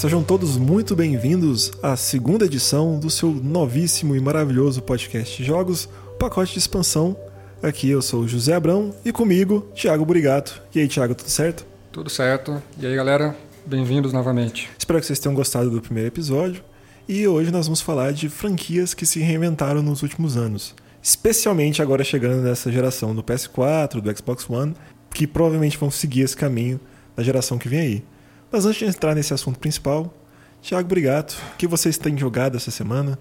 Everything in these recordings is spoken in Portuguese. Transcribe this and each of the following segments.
sejam todos muito bem-vindos à segunda edição do seu novíssimo e maravilhoso podcast de jogos, Pacote de Expansão. Aqui eu sou o José Abrão e comigo, Thiago Burigato. E aí, Thiago, tudo certo? Tudo certo. E aí, galera, bem-vindos novamente. Espero que vocês tenham gostado do primeiro episódio. E hoje nós vamos falar de franquias que se reinventaram nos últimos anos. Especialmente agora chegando nessa geração do PS4, do Xbox One, que provavelmente vão seguir esse caminho da geração que vem aí. Mas antes de entrar nesse assunto principal, Thiago Brigato, o que vocês têm jogado essa semana?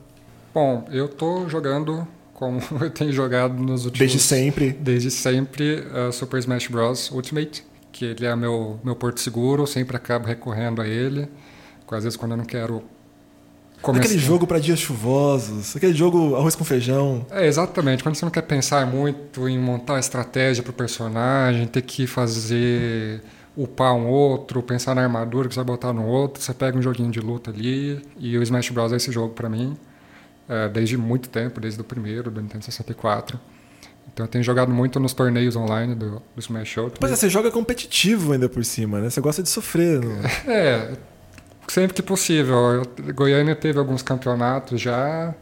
Bom, eu tô jogando como eu tenho jogado nos últimos... Desde sempre? Desde sempre, uh, Super Smash Bros. Ultimate, que ele é meu, meu porto seguro, sempre acabo recorrendo a ele. Às vezes quando eu não quero começar... Aquele jogo para dias chuvosos, aquele jogo arroz com feijão. É, exatamente. Quando você não quer pensar muito em montar uma estratégia pro personagem, ter que fazer upar um outro, pensar na armadura que você vai botar no outro, você pega um joguinho de luta ali, e o Smash Bros. é esse jogo para mim, é, desde muito tempo, desde o primeiro, do Nintendo 64. Então eu tenho jogado muito nos torneios online do, do Smash Ultimate. Pois é, você joga competitivo ainda por cima, né? Você gosta de sofrer. Não? É, sempre que possível. Goiânia teve alguns campeonatos já,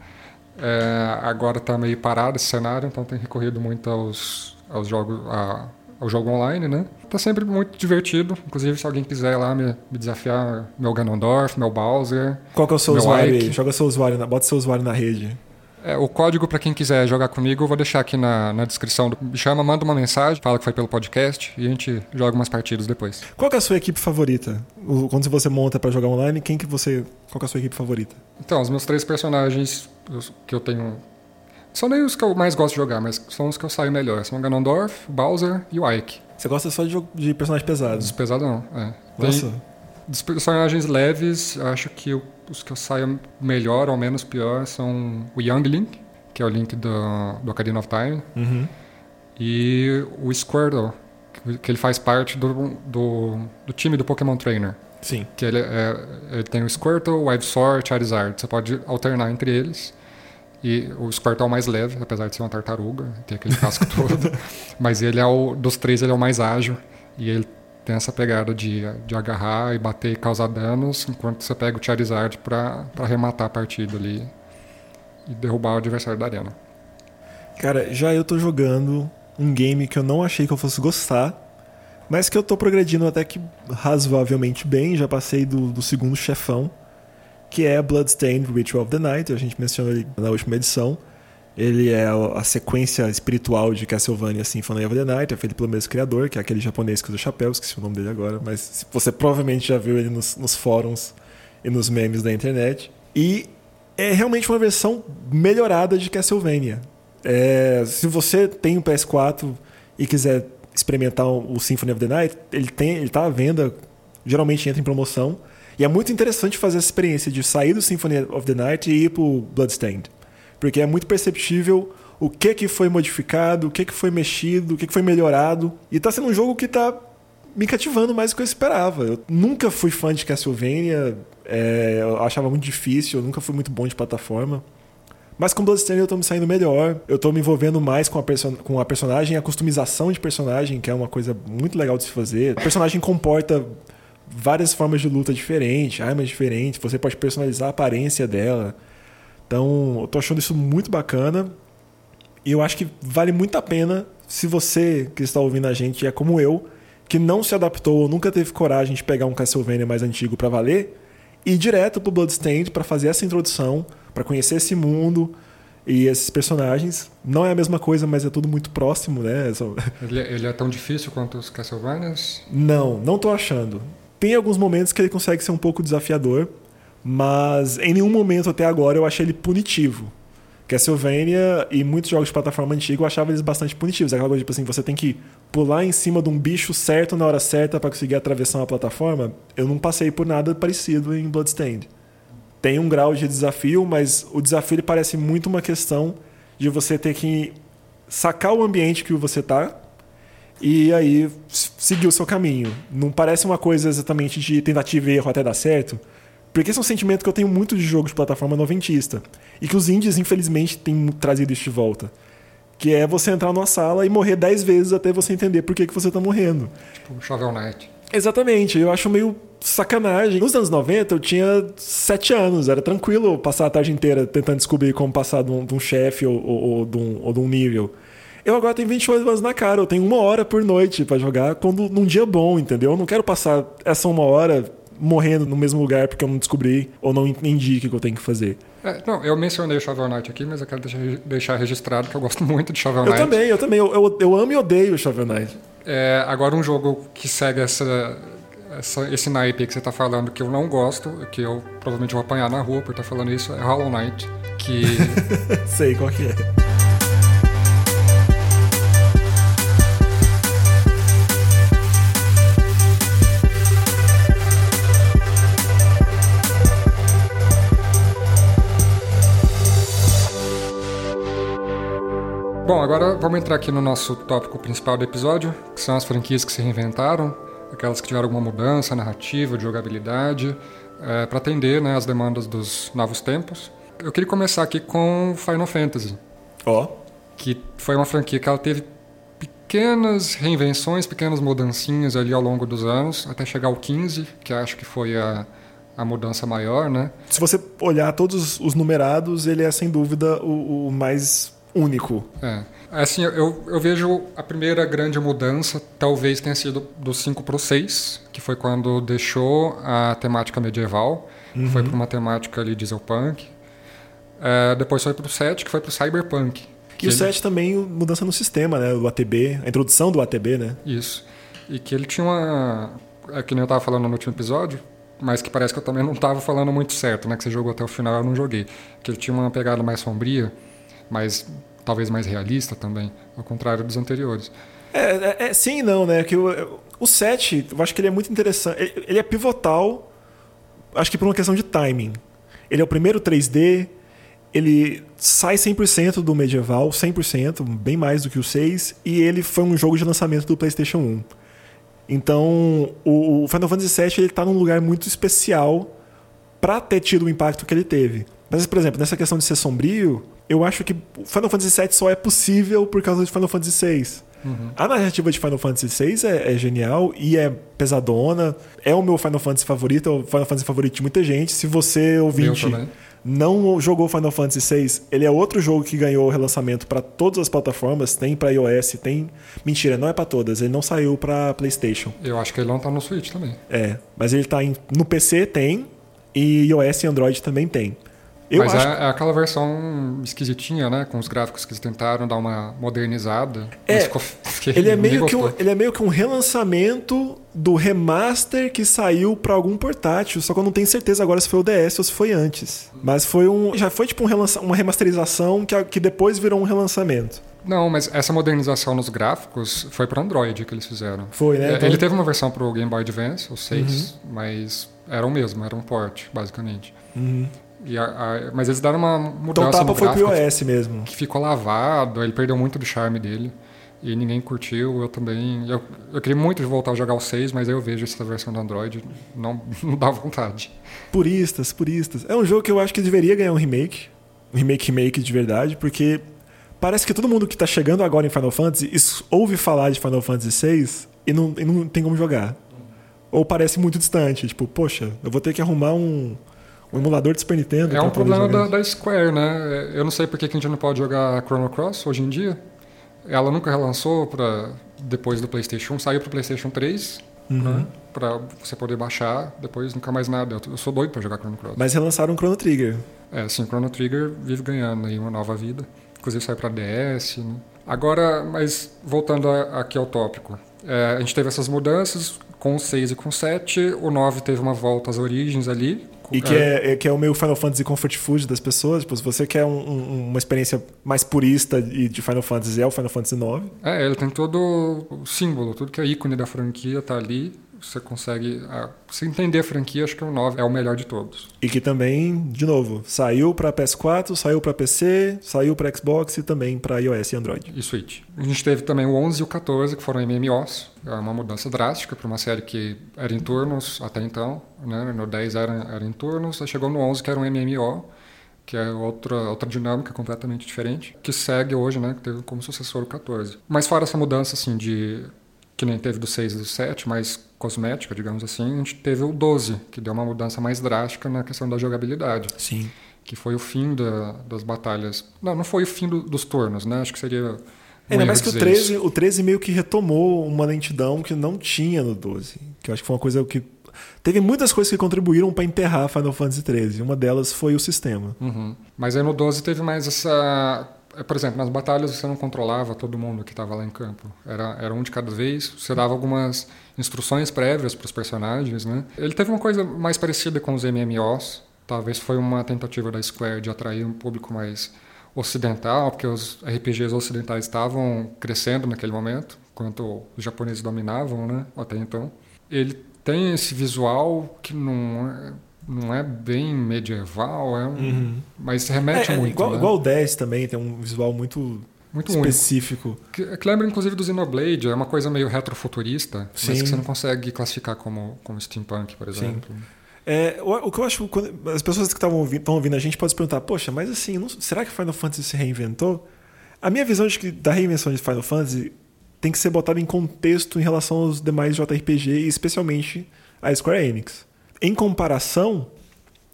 é, agora está meio parado esse cenário, então tem recorrido muito aos, aos jogos, a, ao jogo online, né? Tá sempre muito divertido. Inclusive, se alguém quiser lá me, me desafiar, meu Ganondorf, meu Bowser. Qual que é o seu usuário Ike. aí? Joga seu usuário, na, bota seu usuário na rede. É, o código para quem quiser jogar comigo eu vou deixar aqui na, na descrição. Do, me chama, manda uma mensagem, fala que foi pelo podcast e a gente joga umas partidas depois. Qual que é a sua equipe favorita? Quando você monta para jogar online, quem que você. Qual que é a sua equipe favorita? Então, os meus três personagens que eu tenho são nem os que eu mais gosto de jogar, mas são os que eu saio melhor. São o Ganondorf, o Bowser e o Ike. Você gosta só de, de personagens pesados? Dos pesados não, é. Nossa. Dos personagens leves, eu acho que eu, os que eu saio melhor ou menos pior são o Young Link, que é o Link do, do Ocarina of Time, uhum. e o Squirtle, que ele faz parte do, do, do time do Pokémon Trainer. Sim. Que ele, é, ele tem o Squirtle, o Ivysaur, Charizard. Você pode alternar entre eles. E o Squirtle é o mais leve, apesar de ser uma tartaruga, tem aquele casco todo. Mas ele é o dos três ele é o mais ágil e ele tem essa pegada de, de agarrar e bater e causar danos, enquanto você pega o Charizard para arrematar a partida ali e derrubar o adversário da arena. Cara, já eu tô jogando um game que eu não achei que eu fosse gostar, mas que eu tô progredindo até que razoavelmente bem, já passei do, do segundo chefão que é Bloodstained Ritual of the Night, a gente mencionou ele na última edição. Ele é a sequência espiritual de Castlevania Symphony of the Night, é feito pelo mesmo criador, que é aquele japonês que usa chapéu, esqueci o nome dele agora, mas você provavelmente já viu ele nos, nos fóruns e nos memes da internet. E é realmente uma versão melhorada de Castlevania. É, se você tem um PS4 e quiser experimentar o Symphony of the Night, ele tem, ele tá à venda, geralmente entra em promoção. E é muito interessante fazer essa experiência de sair do Symphony of the Night e ir pro Bloodstained. Porque é muito perceptível o que que foi modificado, o que que foi mexido, o que que foi melhorado. E tá sendo um jogo que tá me cativando mais do que eu esperava. Eu nunca fui fã de Castlevania, é, eu achava muito difícil, eu nunca fui muito bom de plataforma. Mas com Bloodstained eu tô me saindo melhor, eu tô me envolvendo mais com a, com a personagem, a customização de personagem, que é uma coisa muito legal de se fazer. O personagem comporta várias formas de luta diferentes, armas diferentes, você pode personalizar a aparência dela. Então, eu tô achando isso muito bacana. E eu acho que vale muito a pena se você que está ouvindo a gente é como eu, que não se adaptou ou nunca teve coragem de pegar um Castlevania mais antigo para valer, ir direto pro Bloodstained para fazer essa introdução, para conhecer esse mundo e esses personagens. Não é a mesma coisa, mas é tudo muito próximo, né? Ele, é, ele é tão difícil quanto os Castlevanias? Não, não tô achando. Tem alguns momentos que ele consegue ser um pouco desafiador, mas em nenhum momento até agora eu achei ele punitivo. Castlevania e muitos jogos de plataforma antiga eu achava eles bastante punitivos. Aquela coisa tipo assim, você tem que pular em cima de um bicho certo na hora certa para conseguir atravessar uma plataforma. Eu não passei por nada parecido em Bloodstained. Tem um grau de desafio, mas o desafio parece muito uma questão de você ter que sacar o ambiente que você tá e aí seguir o seu caminho. Não parece uma coisa exatamente de tentativa e erro até dar certo, porque esse é um sentimento que eu tenho muito de jogo de plataforma noventista e que os indies, infelizmente, têm trazido isso de volta. Que é você entrar numa sala e morrer 10 vezes até você entender por que, que você está morrendo. Tipo Shovel Knight. Exatamente, eu acho meio sacanagem. Nos anos 90 eu tinha 7 anos, era tranquilo passar a tarde inteira tentando descobrir como passar de um, de um chefe ou, ou, ou, de um, ou de um nível. Eu agora tenho 28 anos na cara, eu tenho uma hora por noite para jogar quando num dia bom, entendeu? Eu não quero passar essa uma hora morrendo no mesmo lugar porque eu não descobri ou não entendi o que eu tenho que fazer. É, não, eu mencionei o Shovel Knight aqui, mas eu quero deixar, registrado que eu gosto muito de Shovel Eu Knight. também, eu também. Eu, eu, eu amo e odeio o Shovel Knight. É, agora um jogo que segue essa, essa- esse naipe que você tá falando que eu não gosto, que eu provavelmente vou apanhar na rua por estar falando isso, é Hollow Knight. Que Sei qual que é. Bom, agora vamos entrar aqui no nosso tópico principal do episódio, que são as franquias que se reinventaram, aquelas que tiveram alguma mudança narrativa, de jogabilidade, para atender né, as demandas dos novos tempos. Eu queria começar aqui com Final Fantasy, Ó, que foi uma franquia que ela teve pequenas reinvenções, pequenas mudancinhas ali ao longo dos anos, até chegar ao 15, que acho que foi a, a mudança maior, né? se você olhar todos os numerados, ele é sem dúvida o, o mais único. É. Assim, eu, eu vejo a primeira grande mudança talvez tenha sido do 5 para o 6, que foi quando deixou a temática medieval, foi para uma temática ali dieselpunk. É, depois foi para o 7, que foi para o cyberpunk. E que o ele- 7 também, mudança no sistema, né? Do ATB, a introdução do ATB, né? Isso. E que ele tinha uma... É que nem eu estava falando no último episódio, mas que parece que eu também não estava falando muito certo, né? Que você jogou até o final, eu não joguei. Que ele tinha uma pegada mais sombria, mas talvez mais realista também, ao contrário dos anteriores. É, é, é sim e não, né? Que o, o 7, eu acho que ele é muito interessante. Ele, ele é pivotal, acho que por uma questão de timing. Ele é o primeiro 3D, ele sai 100% do medieval, 100%, bem mais do que o 6, e ele foi um jogo de lançamento do PlayStation 1. Então, o, Final Fantasy VII ele tá num lugar muito especial para ter tido o impacto que ele teve. Mas, por exemplo, nessa questão de ser sombrio, eu acho que o Final Fantasy VII só é possível por causa de Final Fantasy VI. A narrativa de Final Fantasy VI é, é genial e é pesadona. É o meu Final Fantasy favorito, é o Final Fantasy favorito de muita gente. Se você, ouvinte, não jogou Final Fantasy VI, ele é outro jogo que ganhou relançamento para todas as plataformas. Tem para iOS, tem. Mentira, não é para todas. Ele não saiu para PlayStation. Eu acho que ele não tá no Switch também. É, mas ele tá em, no PC tem e iOS e Android também tem. Eu Mas acho é, é aquela versão esquisitinha, né? Com os gráficos que eles tentaram dar uma modernizada. É, ficou- Ele é, meio que um, ele é meio que um relançamento do remaster que saiu pra algum portátil, só que eu não tenho certeza agora se foi o DS ou se foi antes. Mas foi um. Já foi tipo um relança, uma remasterização que, que depois virou um relançamento. Não, mas essa modernização nos gráficos foi para Android que eles fizeram. Foi, né? É, Então- Ele teve uma versão pro Game Boy Advance, o 6, mas era o mesmo, era um port, basicamente. E a- a- mas eles deram uma Então mudança o tapa foi pro iOS mesmo. que ficou lavado, ele perdeu muito do charme dele. E ninguém curtiu, eu também. Eu, eu queria muito voltar a jogar o 6, mas aí eu vejo essa versão do Android, não, não dá vontade. Puristas, puristas. É um jogo que eu acho que deveria ganhar um remake. Um remake, remake de verdade, porque parece que todo mundo que tá chegando agora em Final Fantasy ouve falar de Final Fantasy VI e não, e não tem como jogar. Ou parece muito distante. Tipo, poxa, eu vou ter que arrumar um, um emulador de Super Nintendo. É um problema da, da Square, né? Eu não sei por que a gente não pode jogar Chrono Cross hoje em dia. Ela nunca relançou para depois do PlayStation 1, saiu pro PlayStation 3, Uhum. né? Pra você poder baixar, depois nunca mais nada. Eu, sou doido pra jogar Chrono Cross. Mas relançaram o Chrono Trigger. É, sim, Chrono Trigger vive ganhando aí uma nova vida. Inclusive saiu pra DS, né? Agora, mas voltando a- aqui ao tópico. É, a gente teve essas mudanças com o 6 e com o 7. O 9 teve uma volta às origens ali. E que é, é- que é o meu Final Fantasy Comfort Food das pessoas. Tipo, se você quer um- um- uma experiência mais purista e de Final Fantasy, é o Final Fantasy IX. É, ele tem todo o símbolo, tudo que é ícone da franquia tá ali. Você consegue. ah, se entender a franquia, acho que o 9 é o melhor de todos. E que também, de novo, saiu pra PS4, saiu pra PC, saiu pra Xbox e também pra iOS e Android. E Switch. A gente teve também o 11 e o 14, que foram MMOs. É uma mudança drástica para uma série que era em turnos até então. Né? No 10 era, era em turnos, aí chegou no 11 que era um MMO, que é outra, outra dinâmica completamente diferente, que segue hoje, né? que teve como sucessor o 14. Mas fora essa mudança assim, de que nem teve do 6 e do 7, mais cosmética, digamos assim, a gente teve o 12, que deu uma mudança mais drástica na questão da jogabilidade. Sim. Que foi o fim da, das batalhas. Não, não foi o fim do, dos turnos, né? Acho que seria. Ainda mais que o 13, o 13 meio que retomou uma lentidão que não tinha no 12. Que eu acho que foi uma coisa que. Teve muitas coisas que contribuíram para enterrar Final Fantasy XIII. Uma delas foi o sistema. Uhum. Mas aí no 12 teve mais essa é, por exemplo, nas batalhas você não controlava todo mundo que estava lá em campo. Era, era um de cada vez. Você dava algumas instruções prévias para os personagens, né? Ele teve uma coisa mais parecida com os MMOs. Talvez foi uma tentativa da Square de atrair um público mais ocidental, porque os RPGs ocidentais estavam crescendo naquele momento, enquanto os japoneses dominavam, né? Até então. Ele tem esse visual que não é não é bem medieval, é um, uhum. mas remete é, é muito. Igual, né? igual o 10 também, tem um visual muito, muito específico. Que, que, lembra inclusive do Xenoblade, é uma coisa meio retrofuturista, Sim. mas que você não consegue classificar como, como steampunk, por exemplo. É, o, o, que eu acho, quando, as pessoas que estavam ouvindo, ouvindo a gente podem se perguntar, poxa, mas assim, não, será que Final Fantasy se reinventou? A minha visão de que da reinvenção de Final Fantasy tem que ser botada em contexto em relação aos demais JRPG e especialmente a Square Enix em comparação,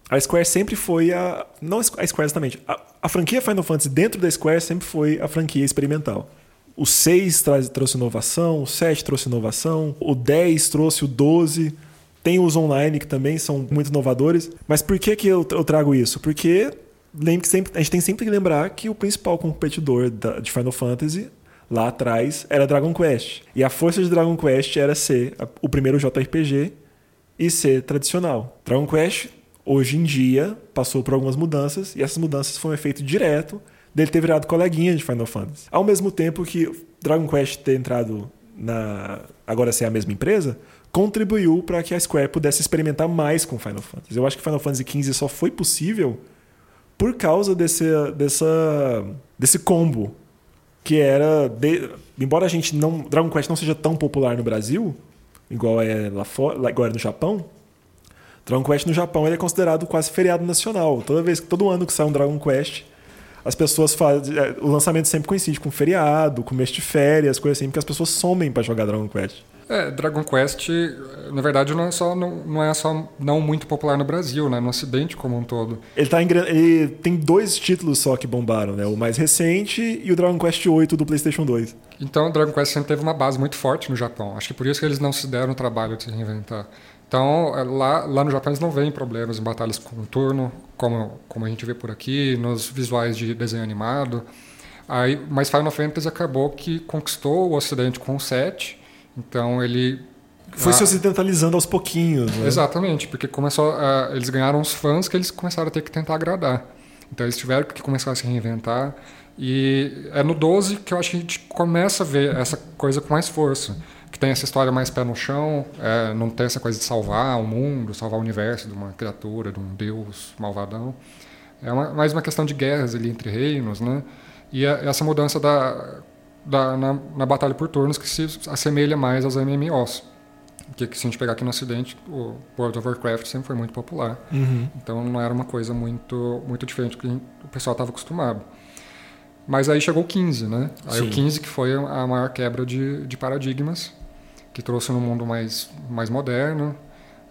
a Square sempre foi a. Não a Square exatamente. A, a, franquia Final Fantasy dentro da Square sempre foi a franquia experimental. O 6 traz, trouxe inovação, o 7 trouxe inovação, o 10 trouxe o 12. Tem os online que também são muito inovadores. Mas por que, que eu, eu trago isso? Porque lembre que sempre, a gente tem sempre que lembrar que o principal competidor da, de Final Fantasy lá atrás era Dragon Quest. E a força de Dragon Quest era ser o primeiro JRPG e ser tradicional. Dragon Quest, hoje em dia, passou por algumas mudanças e essas mudanças foram um efeito direto dele ter virado coleguinha de Final Fantasy. Ao mesmo tempo que Dragon Quest ter entrado na agora ser a mesma empresa, contribuiu para que a Square pudesse experimentar mais com Final Fantasy. Eu acho que Final Fantasy XV só foi possível por causa desse, dessa, desse combo que era de, embora a gente não Dragon Quest não seja tão popular no Brasil, igual é lá fora, igual é no Japão, Dragon Quest no Japão ele é considerado quase feriado nacional. Toda vez, todo ano que sai um Dragon Quest, as pessoas fazem. É, o lançamento sempre coincide com feriado, com mês de férias, coisas assim, porque as pessoas somem para jogar Dragon Quest. É, Dragon Quest, na verdade, não é só não, não, é só não muito popular no Brasil, né? No Ocidente como um todo. Ele, tá em, ele tem dois títulos só que bombaram, né? O mais recente e o Dragon Quest VIII do PlayStation 2. Então, Dragon Quest sempre teve uma base muito forte no Japão. Acho que por isso que eles não se deram o trabalho de se reinventar. Então, é, lá, lá no Japão eles não veem problemas em batalhas com turno, como, como a gente vê por aqui, nos visuais de desenho animado. Aí, mas Final Fantasy acabou que conquistou o Ocidente com o 7 então ele foi se ocidentalizando aos pouquinhos. Né? Exatamente, porque começou a, eles ganharam os fãs que eles começaram a ter que tentar agradar. Então eles tiveram que começar a se reinventar. E é no 12 que eu acho que a gente começa a ver essa coisa com mais força. Que tem essa história mais pé no chão, é, não tem essa coisa de salvar o mundo, salvar o universo de uma criatura, de um deus malvadão. É uma, mais uma questão de guerras ali entre reinos, né? E a, essa mudança da da, na, na, batalha por turnos que se assemelha mais aos MMOs. Que, que se a gente pegar aqui no Ocidente, o World of Warcraft sempre foi muito popular. Uhum. Então não era uma coisa muito, muito diferente do que o pessoal estava acostumado. Mas aí chegou o 15, né? Aí Sim. o 15 que foi a maior quebra de, de paradigmas, que trouxe um mundo mais, mais moderno,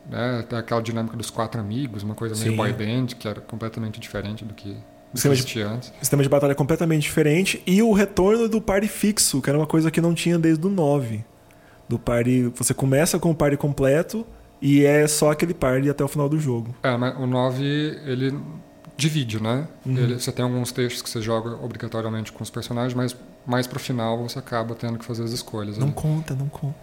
né? Aquela dinâmica dos quatro amigos, uma coisa meio Sim. boy band, que era completamente diferente do que sistema de, sistema de batalha completamente diferente e o retorno do party fixo, que era uma coisa que não tinha desde o 9. Do party, você começa com o party completo e é só aquele party até o final do jogo. É, mas o 9 ele divide, né? Uhum. Ele, você tem alguns textos que você joga obrigatoriamente com os personagens, mas mais pro final você acaba tendo que fazer as escolhas. Não né? conta, não conta.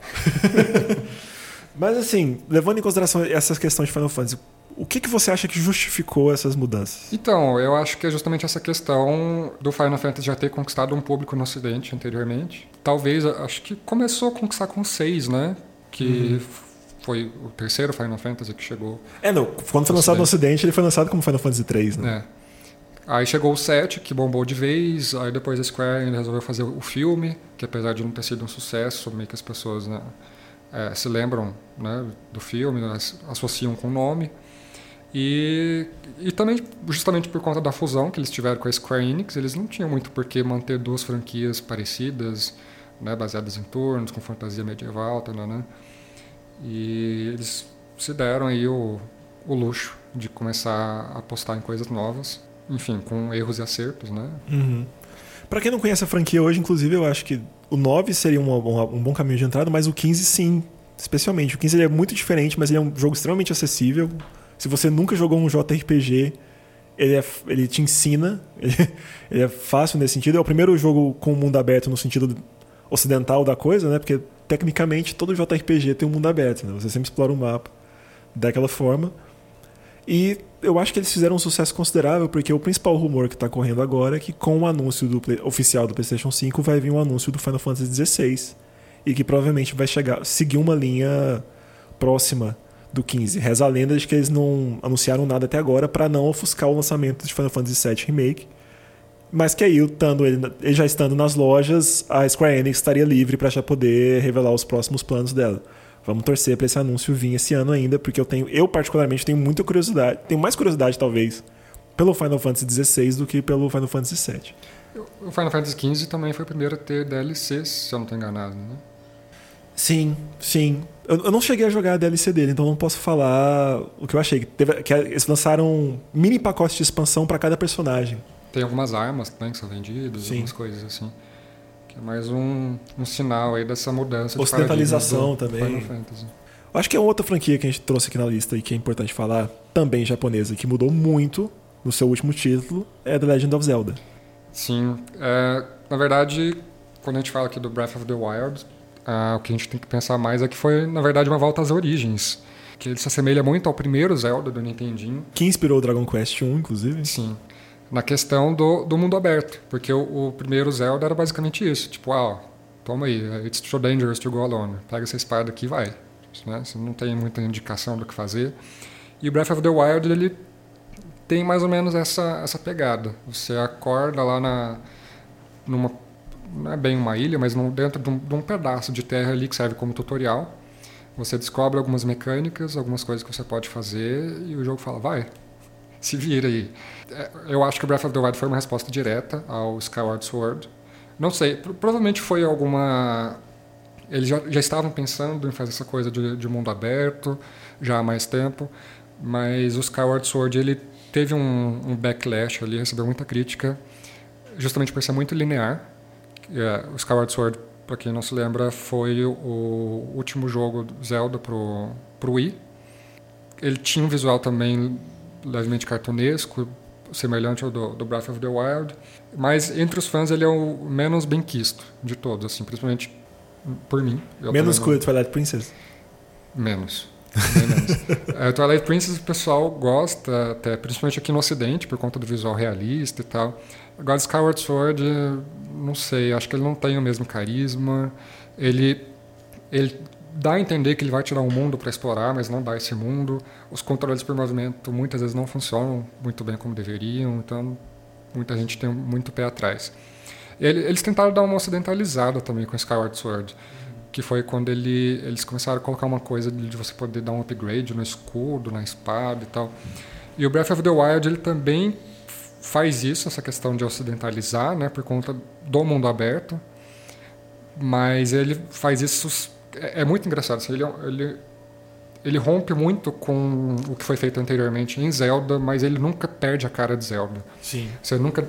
mas assim, levando em consideração essas questões de Final Fantasy, o que, que você acha que justificou essas mudanças? Então, eu acho que é justamente essa questão do Final Fantasy já ter conquistado um público no Ocidente anteriormente. Talvez, acho que começou a conquistar com seis, né? Que uhum. Foi o terceiro Final Fantasy que chegou. É, não. Quando foi lançado no Ocidente, ele foi lançado como Final Fantasy 3, né? É. Aí chegou o 7, que bombou de vez. Aí depois a Square resolveu fazer o filme, que apesar de não ter sido um sucesso, meio que as pessoas né, é, se lembram né, do filme, associam com o nome. E, e também, justamente por conta da fusão que eles tiveram com a Square Enix, eles não tinham muito por que manter duas franquias parecidas, né, baseadas em turnos, com fantasia medieval, tal, né? E eles se deram aí o, o luxo de começar a apostar em coisas novas, enfim, com erros e acertos, né? Uhum. Para quem não conhece a franquia hoje, inclusive, eu acho que o 9 seria um, um, bom caminho de entrada, mas o 15 sim, especialmente. O 15 ele é muito diferente, mas ele é um jogo extremamente acessível. Se você nunca jogou um JRPG, ele, é, ele te ensina, ele, ele, é fácil nesse sentido. É o primeiro jogo com mundo aberto no sentido ocidental da coisa, né? Porque tecnicamente todo JRPG tem um mundo aberto, né? Você sempre explora o mapa daquela forma. E eu acho que eles fizeram um sucesso considerável, porque o principal rumor que está correndo agora é que com o anúncio do oficial do PlayStation 5 vai vir um anúncio do Final Fantasy XVI. E que provavelmente vai chegar, seguir uma linha próxima do 15. Reza a lenda de que eles não anunciaram nada até agora para não ofuscar o lançamento de Final Fantasy VII Remake. Mas que aí, estando ele, ele já estando nas lojas, a Square Enix estaria livre para já poder revelar os próximos planos dela. Vamos torcer para esse anúncio vir esse ano ainda, porque eu tenho, eu particularmente tenho muita curiosidade, tenho mais curiosidade talvez pelo Final Fantasy XVI do que pelo Final Fantasy VII. O Final Fantasy XV também foi o primeiro a ter DLCs, se eu não estou enganado, né? Sim, sim. Eu, eu, não cheguei a jogar a DLC dele, então não posso falar o que eu achei. Teve, que eles lançaram mini pacotes de expansão para cada personagem. Tem algumas armas também que são vendidas, sim. algumas coisas assim. Que é mais um, um sinal aí dessa mudança Ocidentalização de também. Final Fantasy. Acho que é outra franquia que a gente trouxe aqui na lista e que é importante falar, também japonesa, que mudou muito no seu último título, é The Legend of Zelda. Sim. É, na verdade, quando a gente fala aqui do Breath of the Wild, ah, o que a gente tem que pensar mais é que foi, na verdade, uma volta às origens. Que ele se assemelha muito ao primeiro Zelda do Nintendinho. Que inspirou o Dragon Quest 1, inclusive. Sim. Na questão do, do mundo aberto. Porque o, o primeiro Zelda era basicamente isso. Tipo, ah, toma aí, it's too dangerous to go alone. Pega essa espada aqui e vai. Né? Você não tem muita indicação do que fazer. E o Breath of the Wild, ele tem mais ou menos essa, essa pegada. Você acorda lá na, numa não é bem uma ilha, mas dentro de um, de um, pedaço de terra ali que serve como tutorial. Você descobre algumas mecânicas, algumas coisas que você pode fazer e o jogo fala, vai, se vira aí. É, eu acho que o Breath of the Wild foi uma resposta direta ao Skyward Sword. Não sei, provavelmente foi alguma... Eles já, já estavam pensando em fazer essa coisa de, de mundo aberto já há mais tempo, mas o Skyward Sword ele teve um, um backlash ali, recebeu muita crítica, justamente por ser muito linear Yeah, o Skyward Sword, para quem não se lembra, foi o último jogo Zelda pro, pro Wii. Ele tinha um visual também levemente cartunesco, semelhante ao do, do, Breath of the Wild, mas entre os fãs ele é o menos bem quisto de todos, assim, principalmente por mim. menos que o Twilight Princess? Menos. menos. é, Twilight Princess o pessoal gosta, até, principalmente aqui no Ocidente, por conta do visual realista e tal. Agora, Skyward Sword, não sei, acho que ele não tem o mesmo carisma. Ele, ele dá a entender que ele vai tirar um mundo para explorar, mas não dá esse mundo. Os controles por movimento muitas vezes não funcionam muito bem como deveriam, então muita gente tem muito pé atrás. Ele, eles tentaram dar uma ocidentalizada também com Skyward Sword, que foi quando ele, eles começaram a colocar uma coisa de você poder dar um upgrade no escudo, na espada e tal. E o Breath of the Wild ele também faz isso, essa questão de ocidentalizar, né, por conta do mundo aberto, mas ele faz isso. É, é muito engraçado. Assim, ele, ele, ele rompe muito com o que foi feito anteriormente em Zelda, mas ele nunca perde a cara de Zelda. Sim. Você nunca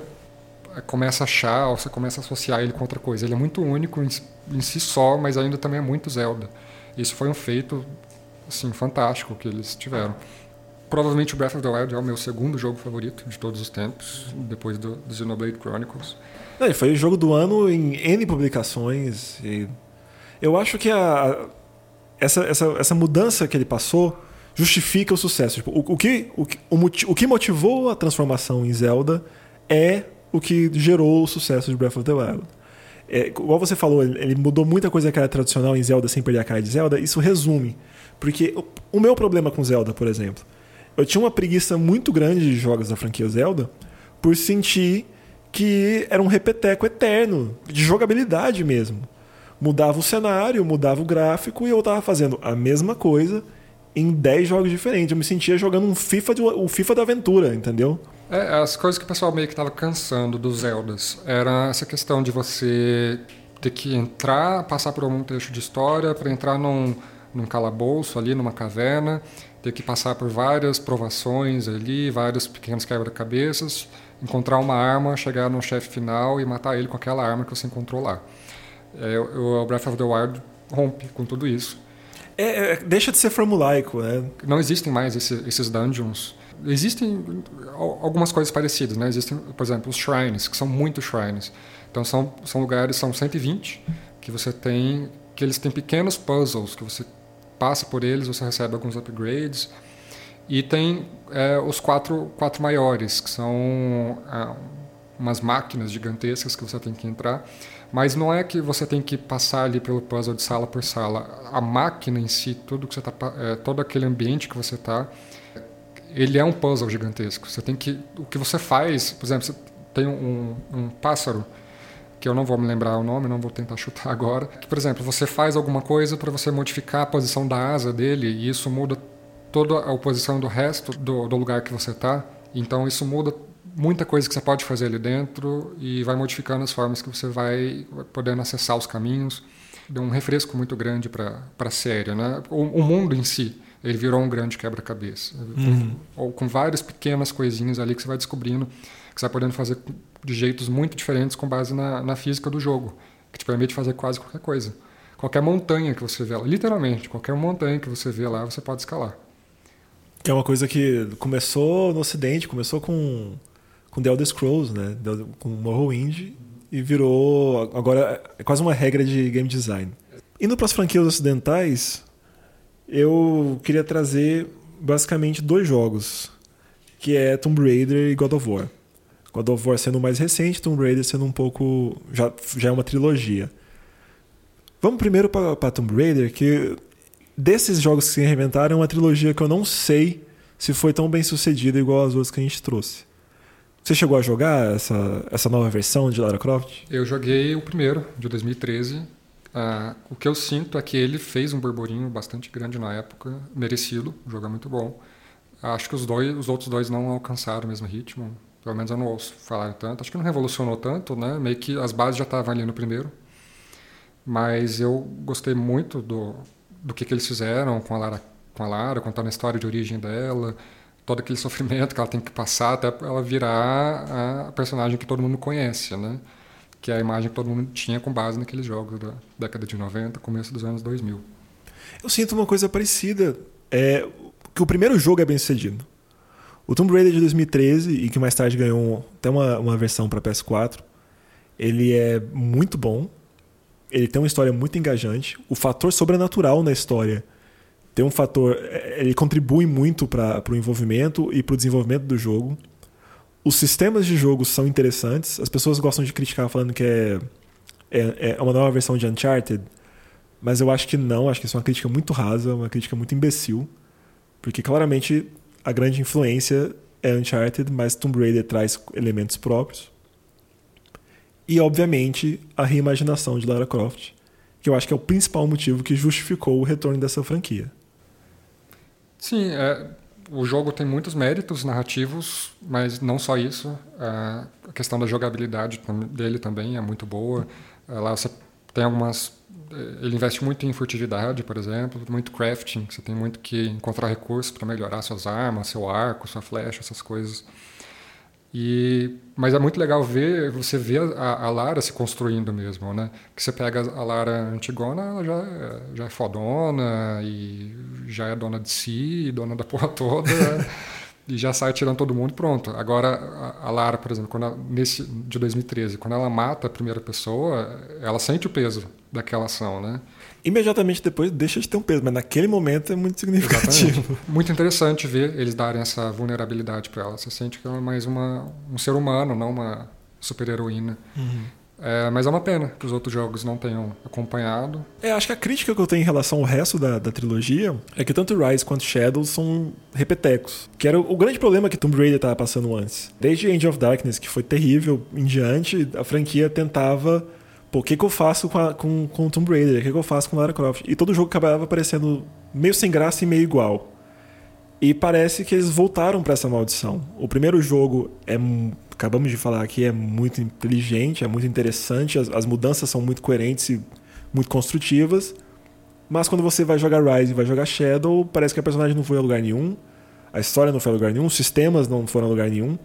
começa a achar, ou você começa a associar ele com outra coisa. Ele é muito único em, em si só, mas ainda também é muito Zelda. Isso foi um feito assim fantástico que eles tiveram. Provavelmente o Breath of the Wild é o meu segundo jogo favorito de todos os tempos, depois do, do Xenoblade Chronicles. É, foi o jogo do ano em N publicações. Eu acho que a, essa, essa, essa mudança que ele passou justifica o sucesso. Tipo, o, o, que, o, o, o que motivou a transformação em Zelda é o que gerou o sucesso de Breath of the Wild. É, igual você falou, ele mudou muita coisa que era tradicional em Zelda sem perder a cara de Zelda. Isso resume. Porque o, o meu problema com Zelda, por exemplo, eu tinha uma preguiça muito grande de jogos da franquia Zelda por sentir que era um repeteco eterno, de jogabilidade mesmo. Mudava o cenário, mudava o gráfico e eu tava fazendo a mesma coisa em 10 jogos diferentes. Eu me sentia jogando um FIFA, de, um FIFA da aventura, entendeu? É, as coisas que o pessoal meio que tava cansando dos Zeldas era essa questão de você ter que entrar, passar por algum trecho de história para entrar num, num calabouço ali, numa caverna, ter que passar por várias provações ali, vários pequenos quebra-cabeças, encontrar uma arma, chegar no chefe final e matar ele com aquela arma que você encontrou lá. É, o Breath of the Wild rompe com tudo isso. É, é, deixa de ser formulaico, né? Não existem mais esse, esses dungeons. Existem algumas coisas parecidas, né? Existem, por exemplo, os shrines, que são muitos shrines. Então são, são lugares, são 120, que você tem, que eles têm pequenos puzzles, que você passa por eles, você recebe alguns upgrades. E tem é, os quatro, quatro maiores, que são é, umas máquinas gigantescas que você tem que entrar. Mas não é que você tem que passar ali pelo puzzle de sala por sala. A máquina em si, tudo que você tá, é, todo aquele ambiente que você está, ele é um puzzle gigantesco. Você tem que, o que você faz, por exemplo, você tem um, um pássaro que eu não vou me lembrar o nome, não vou tentar chutar agora. Que, por exemplo, você faz alguma coisa para você modificar a posição da asa dele e isso muda toda a posição do resto do, do lugar que você está. Então isso muda muita coisa que você pode fazer ali dentro e vai modificando as formas que você vai podendo acessar os caminhos. Deu um refresco muito grande para a série, né? O, o, mundo em si, ele virou um grande quebra-cabeça. Uhum. Ou com várias pequenas coisinhas ali que você vai descobrindo, que você vai podendo fazer de jeitos muito diferentes com base na, na física do jogo, que te permite fazer quase qualquer coisa. Qualquer montanha que você vê lá, literalmente, qualquer montanha que você vê lá, você pode escalar. Que é uma coisa que começou no Ocidente, começou com, com The Elder Scrolls, né? com Morrowind, e virou. Agora é quase uma regra de game design. Indo para as franquias ocidentais, eu queria trazer basicamente dois jogos, que é Tomb Raider e God of War. God of War sendo o mais recente, Tomb Raider sendo um pouco. já, já é uma trilogia. Vamos primeiro para Tomb Raider, que desses jogos que se reinventaram, é uma trilogia que eu não sei se foi tão bem sucedida igual as outras que a gente trouxe. Você chegou a jogar essa, essa nova versão de Lara Croft? Eu joguei o primeiro, de 2013. Ah, o que eu sinto é que ele fez um burburinho bastante grande na época, merecido, o jogo é muito bom. Acho que os, dois, os outros dois não alcançaram o mesmo ritmo, pelo menos eu não ouço falar tanto. Acho que não revolucionou tanto, né? Meio que as bases já estavam ali no primeiro. Mas eu gostei muito do, do que, que eles fizeram com a Lara, com a Lara, contando a história de origem dela, todo aquele sofrimento que ela tem que passar até ela virar a personagem que todo mundo conhece, né? Que é a imagem que todo mundo tinha com base naqueles jogos da década de 90, começo dos anos 2000. Eu sinto uma coisa parecida. É que o primeiro jogo é bem sucedido. O Tomb Raider de 2013, e que mais tarde ganhou até uma, uma versão para PS4, ele é muito bom. Ele tem uma história muito engajante. O fator sobrenatural na história tem um fator. É, ele contribui muito para o envolvimento e para o desenvolvimento do jogo. Os sistemas de jogo são interessantes. As pessoas gostam de criticar falando que é, é, é uma nova versão de Uncharted. Mas eu acho que não. Acho que isso é uma crítica muito rasa, uma crítica muito imbecil. Porque claramente a grande influência é Uncharted, mas Tomb Raider traz elementos próprios. E, obviamente, a reimaginação de Lara Croft, que eu acho que é o principal motivo que justificou o retorno dessa franquia. Sim, é, o jogo tem muitos méritos narrativos, mas não só isso. a questão da jogabilidade dele também é muito boa. Lá você tem algumas ele investe muito em furtividade, por exemplo, muito crafting, você tem muito que encontrar recursos para melhorar suas armas, seu arco, sua flecha, essas coisas. E, mas é muito legal ver, você vê a, a, Lara se construindo mesmo, né? Que você pega a Lara antigona, ela já, já é fodona e já é dona de si, dona da porra toda. e já sai tirando todo mundo pronto. Agora, a Lara, por exemplo, quando ela, nesse de 2013, quando ela mata a primeira pessoa, ela sente o peso daquela ação, né? Imediatamente depois deixa de ter um peso, mas naquele momento é muito significativo. Exatamente. Muito interessante ver eles darem essa vulnerabilidade para ela. Você sente que ela é mais uma, um ser humano, não uma super-heroína. Uhum. É, mas é uma pena que os outros jogos não tenham acompanhado. É, acho que a crítica que eu tenho em relação ao resto da, da trilogia é que tanto Rise quanto Shadow são repetecos. Que era o, o grande problema que Tomb Raider estava passando antes. Desde Age of Darkness, que foi terrível, em diante, a franquia tentava pô, o que, que eu faço com, a, com, com Tomb Raider? O que, que eu faço com Lara Croft? E todo jogo acabava parecendo meio sem graça e meio igual. E parece que eles voltaram para essa maldição. O primeiro jogo é acabamos de falar aqui é muito inteligente, é muito interessante, as, as mudanças são muito coerentes e muito construtivas. Mas quando você vai jogar Rise e vai jogar Shadow, parece que a personagem não foi a lugar nenhum, a história não foi a lugar nenhum, os sistemas não foram a lugar nenhum.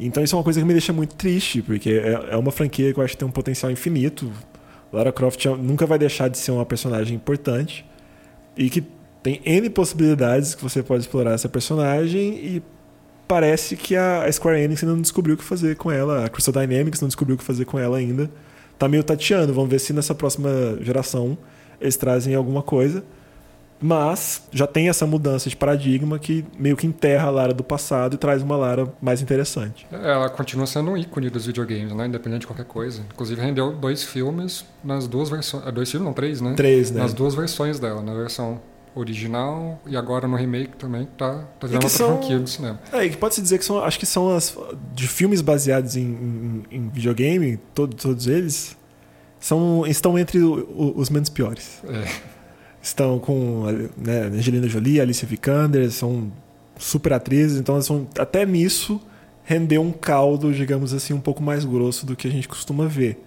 Então isso é uma coisa que me deixa muito triste, porque é, é uma franquia que eu acho que tem um potencial infinito. Lara Croft nunca vai deixar de ser uma personagem importante e que tem N possibilidades que você pode explorar essa personagem e parece que a Square Enix ainda não descobriu o que fazer com ela, a Crystal Dynamics não descobriu o que fazer com ela ainda. Tá meio tateando, vamos ver se nessa próxima geração eles trazem alguma coisa. Mas já tem essa mudança de paradigma que meio que enterra a Lara do passado e traz uma Lara mais interessante. Ela continua sendo um ícone dos videogames, né? Independente de qualquer coisa. Inclusive rendeu dois filmes nas duas versões. É, dois filmes, não, três, né? Três, né? Nas duas versões dela. Na versão original e agora no remake também tá, tá virando outra são... franquia do cinema. É, e que pode se dizer que são, acho que são as de filmes baseados em, em, em videogame, todo, todos eles são estão entre o, os menos piores. É. Estão com né, Angelina Jolie, Alicia Vikander, são super atrizes, então são, até nisso rendeu um caldo, digamos assim, um pouco mais grosso do que a gente costuma ver.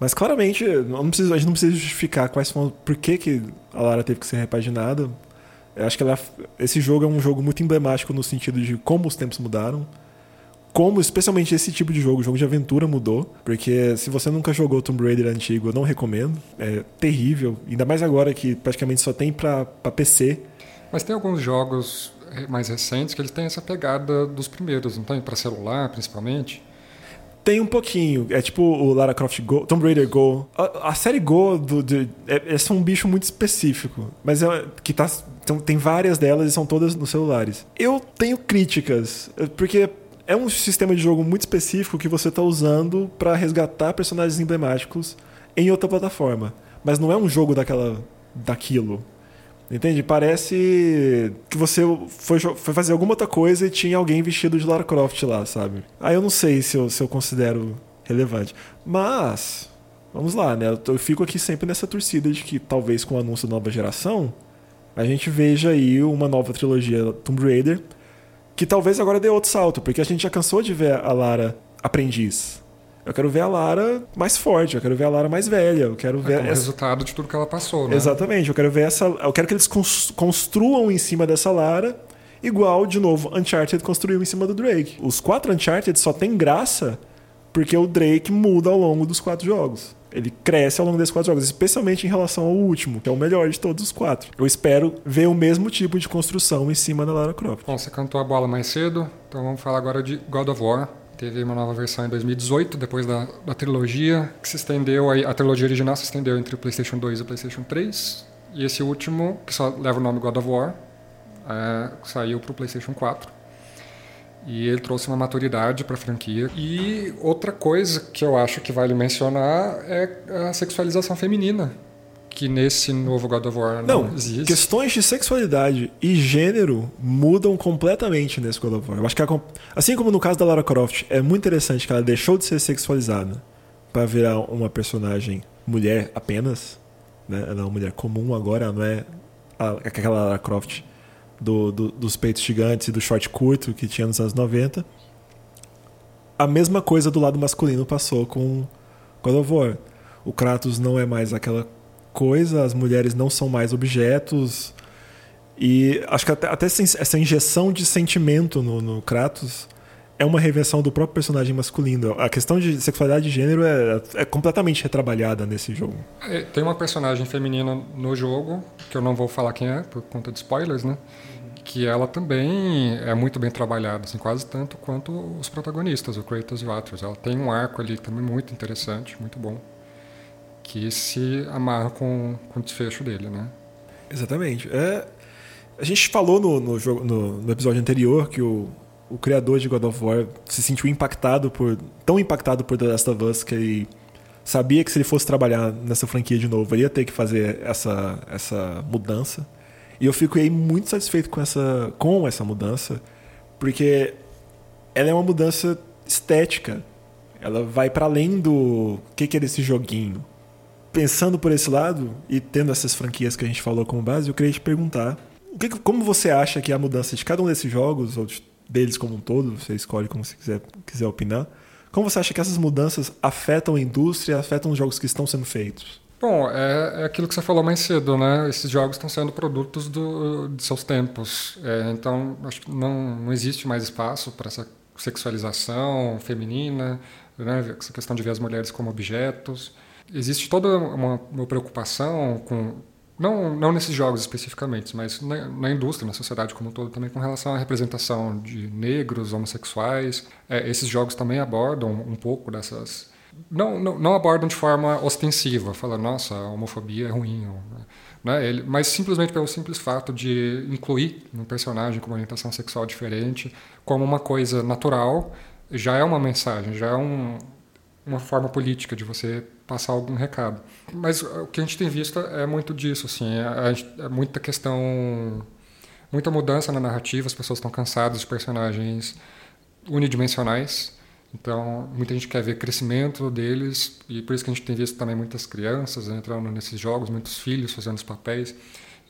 Mas claramente, não precisa, a gente não precisa justificar quais são, por que, que a Lara teve que ser repaginada. Eu acho que ela, esse jogo é um jogo muito emblemático no sentido de como os tempos mudaram. Como, especialmente esse tipo de jogo, jogo de aventura mudou. Porque se você nunca jogou Tomb Raider antigo, eu não recomendo. É terrível. Ainda mais agora que praticamente só tem pra, pra PC. Mas tem alguns jogos mais recentes que eles têm essa pegada dos primeiros, não tem? Pra celular, principalmente. Tem um pouquinho. É tipo o Lara Croft Go, Tomb Raider Go. A, a série Go do, do, é, é um bicho muito específico. Mas é, que tá, então, tem várias delas e são todas nos celulares. Eu tenho críticas, é, porque é um sistema de jogo muito específico que você está usando para resgatar personagens emblemáticos em outra plataforma. Mas não é um jogo daquela daquilo. Entende? Parece que você foi, foi fazer alguma outra coisa e tinha alguém vestido de Lara Croft lá, sabe? Aí eu não sei se eu, se eu considero relevante. Mas, vamos lá, né? Eu fico aqui sempre nessa torcida de que talvez com o anúncio da nova geração a gente veja aí uma nova trilogia Tomb Raider que talvez agora dê outro salto, porque a gente já cansou de ver a Lara aprendiz. Eu quero ver a Lara mais forte, eu quero ver a Lara mais velha, eu quero ver. É o essa... resultado de tudo que ela passou, né? Exatamente, eu quero ver essa. Eu quero que eles construam em cima dessa Lara, igual, de novo, Uncharted construiu em cima do Drake. Os quatro Uncharted só tem graça porque o Drake muda ao longo dos quatro jogos. Ele cresce ao longo desses quatro jogos, especialmente em relação ao último, que é o melhor de todos os quatro. Eu espero ver o mesmo tipo de construção em cima da Lara Croft. Bom, você cantou a bola mais cedo, então vamos falar agora de God of War. Teve uma nova versão em 2018, depois da, da trilogia, que se estendeu, a, a trilogia original se estendeu entre o PlayStation 2 e o PlayStation 3. E esse último, que só leva o nome God of War, é, saiu para o PlayStation 4. E ele trouxe uma maturidade para a franquia. E outra coisa que eu acho que vale mencionar é a sexualização feminina que nesse novo God of War não, não existe. Questões de sexualidade e gênero mudam completamente nesse God of War. Eu acho que, assim como no caso da Lara Croft, é muito interessante que ela deixou de ser sexualizada para virar uma personagem mulher apenas. Né? Ela é uma mulher comum agora, ela não é aquela Lara Croft do, do, dos peitos gigantes e do short curto que tinha nos anos 90. A mesma coisa do lado masculino passou com God of War. O Kratos não é mais aquela coisa, as mulheres não são mais objetos. E acho que até, até essa injeção de sentimento no, no, Kratos é uma reinvenção do próprio personagem masculino. A questão de sexualidade de gênero é, é completamente retrabalhada nesse jogo. É, tem uma personagem feminina no jogo, que eu não vou falar quem é, por conta de spoilers, né? Que ela também é muito bem trabalhada, assim, quase tanto quanto os protagonistas, o Kratos e o Atreus. Ela tem um arco ali também muito interessante, muito bom que se amarra com, com o desfecho dele, né? Exatamente. É, a gente falou no, no, jogo, no, no episódio anterior que o, o criador de God of War se sentiu impactado por tão impactado por The Last of Us que ele sabia que se ele fosse trabalhar nessa franquia de novo, ele ia ter que fazer essa, essa mudança. E eu fiquei muito satisfeito com essa, com essa mudança, porque ela é uma mudança estética. Ela vai para além do que, que é esse joguinho pensando por esse lado e tendo essas franquias que a gente falou como base, eu queria te perguntar que, como você acha que a mudança de cada um desses jogos, ou deles como um todo, você escolhe como você quiser, quiser opinar, como você acha que essas mudanças afetam a indústria, afetam os jogos que estão sendo feitos? Bom, é, é aquilo que você falou mais cedo, né? Esses jogos estão sendo produtos do, de seus tempos. É, então, acho que não, não existe mais espaço para essa sexualização feminina, né? essa questão de ver as mulheres como objetos. Existe toda uma, uma preocupação com não, não nesses jogos especificamente, mas na, na, indústria, na sociedade como um todo também com relação à representação de negros, homossexuais. É, esses jogos também abordam um pouco dessas não, não, não, abordam de forma ostensiva, falando, nossa, a homofobia é ruim. Né? Ele, mas simplesmente pelo simples fato de incluir um personagem com uma orientação sexual diferente como uma coisa natural, já é uma mensagem, já é um, uma forma política de você passar algum recado. Mas o que a gente tem visto é muito disso, assim, é, é muita questão, muita mudança na narrativa, as pessoas estão cansadas de personagens unidimensionais, então, muita gente quer ver crescimento deles e por isso que a gente tem visto também muitas crianças entrando nesses jogos, muitos filhos fazendo os papéis.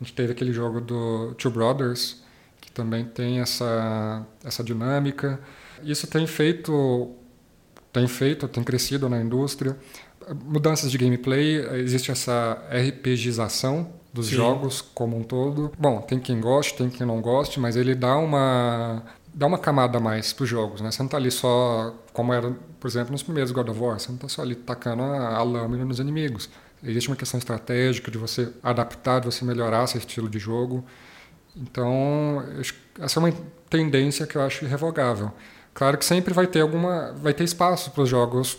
A gente teve aquele jogo do Two Brothers, que também tem essa, essa dinâmica. Isso tem feito, tem feito, tem crescido na indústria. Mudanças de gameplay, existe essa RPGização dos Sim. jogos como um todo. Bom, tem quem goste, tem quem não goste, mas ele dá uma dá uma camada a mais para os jogos, né? Você não está ali só, como era, por exemplo, nos primeiros God of War, você não está só ali tacando a, a lâmina nos inimigos. Existe uma questão estratégica de você adaptar, de você melhorar seu estilo de jogo. Então, essa é uma tendência que eu acho irrevogável. Claro que sempre vai ter alguma, vai ter espaço para os jogos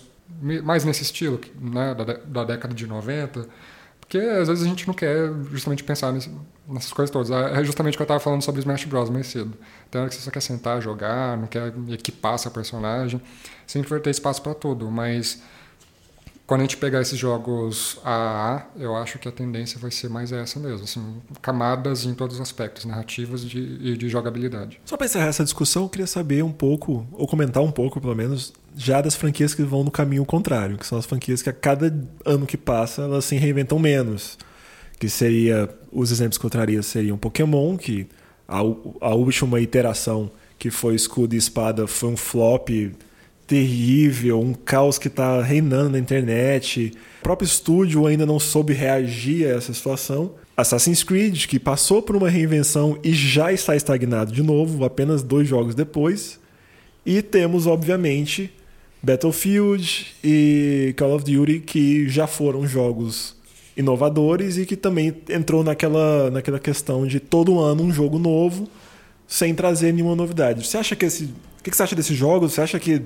mais nesse estilo, né, da, da década de 90, porque às vezes a gente não quer justamente pensar nesse, nessas coisas todas. É justamente o que eu estava falando sobre Smash Bros. mais cedo. Então, que você só quer sentar, jogar, não quer equipar seu personagem. Sempre vai ter espaço para tudo, mas quando a gente pegar esses jogos AA, eu acho que a tendência vai ser mais essa mesmo, assim, camadas em todos os aspectos, narrativas e de, de, jogabilidade. Só para encerrar essa discussão, eu queria saber um pouco, ou comentar um pouco, pelo menos, já das franquias que vão no caminho contrário, que são as franquias que a cada ano que passa elas se reinventam menos. Que seria, os exemplos que eu traria seriam Pokémon, que a, a última iteração que foi escudo e espada foi um flop terrível, um caos que está reinando na internet. O próprio estúdio ainda não soube reagir a essa situação. Assassin's Creed, que passou por uma reinvenção e já está estagnado de novo, apenas dois jogos depois. E temos, obviamente, Battlefield e Call of Duty, que já foram jogos inovadores e que também entrou naquela, naquela questão de todo ano um jogo novo, sem trazer nenhuma novidade. Você acha que esse. O que você acha desses jogos? Você acha que